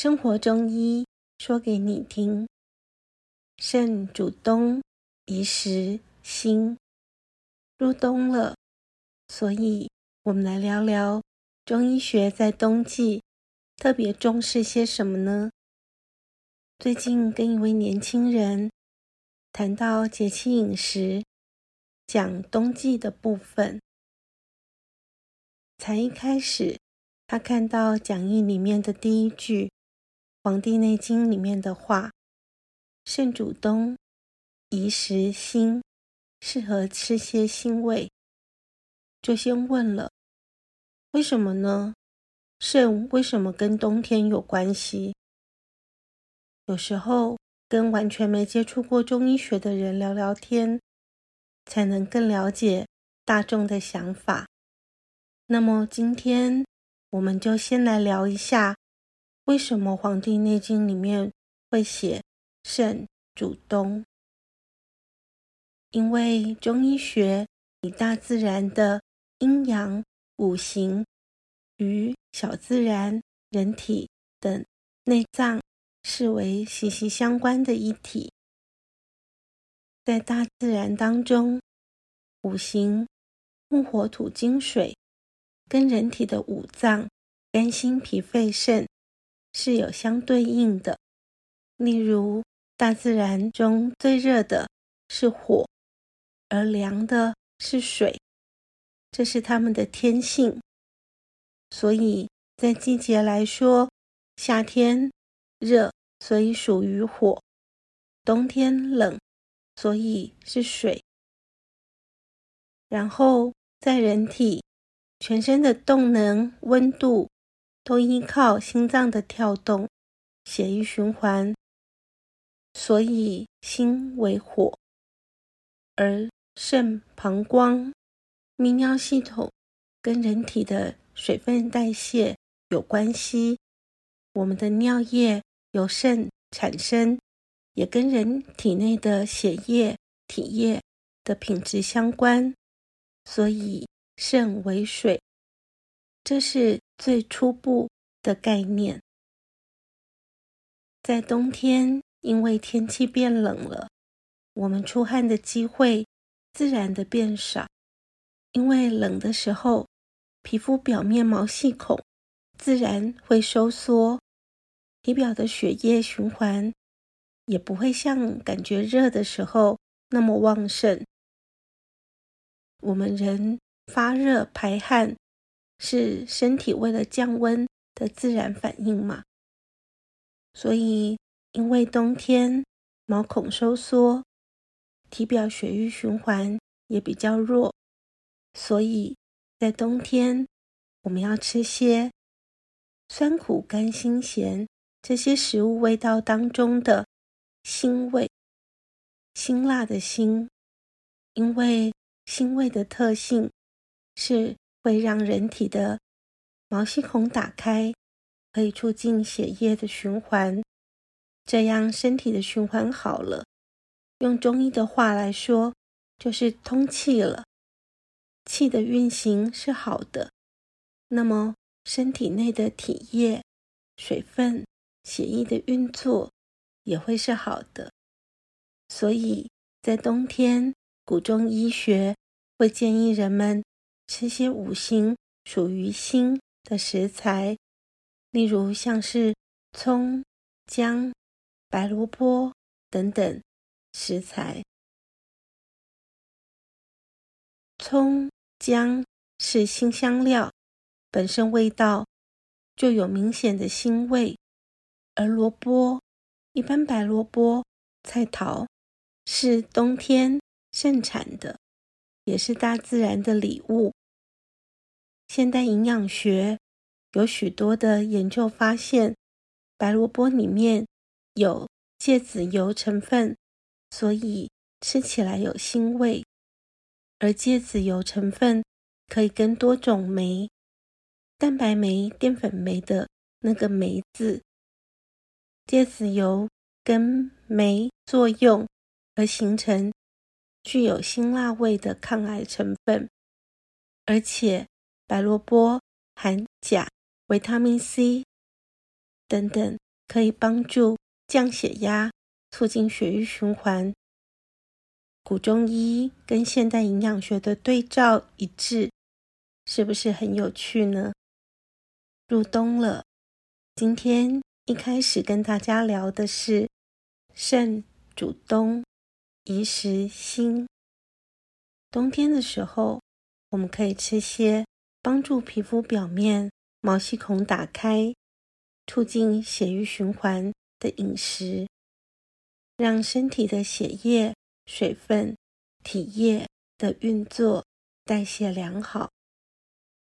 生活中医说给你听。肾主冬，宜食辛。入冬了，所以我们来聊聊中医学在冬季特别重视些什么呢？最近跟一位年轻人谈到节气饮食，讲冬季的部分，才一开始，他看到讲义里面的第一句《黄帝内经》里面的话。肾主冬，宜食辛，适合吃些辛味。就先问了，为什么呢？肾为什么跟冬天有关系？有时候跟完全没接触过中医学的人聊聊天，才能更了解大众的想法。那么今天我们就先来聊一下，为什么《黄帝内经》里面会写。肾主冬，因为中医学以大自然的阴阳五行与小自然人体等内脏视为息息相关的一体。在大自然当中，五行木火土金水跟人体的五脏肝心脾肺肾是有相对应的，例如。大自然中最热的是火，而凉的是水，这是它们的天性。所以在季节来说，夏天热，所以属于火；冬天冷，所以是水。然后在人体，全身的动能、温度都依靠心脏的跳动、血液循环。所以心为火，而肾、膀胱、泌尿系统跟人体的水分代谢有关系。我们的尿液由肾产生，也跟人体内的血液、体液的品质相关。所以肾为水，这是最初步的概念。在冬天。因为天气变冷了，我们出汗的机会自然的变少。因为冷的时候，皮肤表面毛细孔自然会收缩，体表的血液循环也不会像感觉热的时候那么旺盛。我们人发热排汗是身体为了降温的自然反应嘛，所以。因为冬天毛孔收缩，体表血液循环也比较弱，所以在冬天我们要吃些酸苦甘辛咸这些食物味道当中的辛味，辛辣的辛，因为辛味的特性是会让人体的毛细孔打开，可以促进血液的循环。这样身体的循环好了，用中医的话来说，就是通气了，气的运行是好的，那么身体内的体液、水分、血液的运作也会是好的。所以在冬天，古中医学会建议人们吃些五行属于辛的食材，例如像是葱、姜。白萝卜等等食材，葱、姜是辛香料，本身味道就有明显的辛味；而萝卜，一般白萝卜、菜桃是冬天盛产的，也是大自然的礼物。现代营养学有许多的研究发现，白萝卜里面。有芥子油成分，所以吃起来有腥味。而芥子油成分可以跟多种酶、蛋白酶、淀粉酶的那个酶字，芥子油跟酶作用而形成具有辛辣味的抗癌成分。而且白萝卜含钾、维他命 C 等等。可以帮助降血压，促进血液循环。古中医跟现代营养学的对照一致，是不是很有趣呢？入冬了，今天一开始跟大家聊的是肾主冬，宜食辛。冬天的时候，我们可以吃些帮助皮肤表面毛细孔打开、促进血液循环的饮食，让身体的血液、水分、体液的运作代谢良好。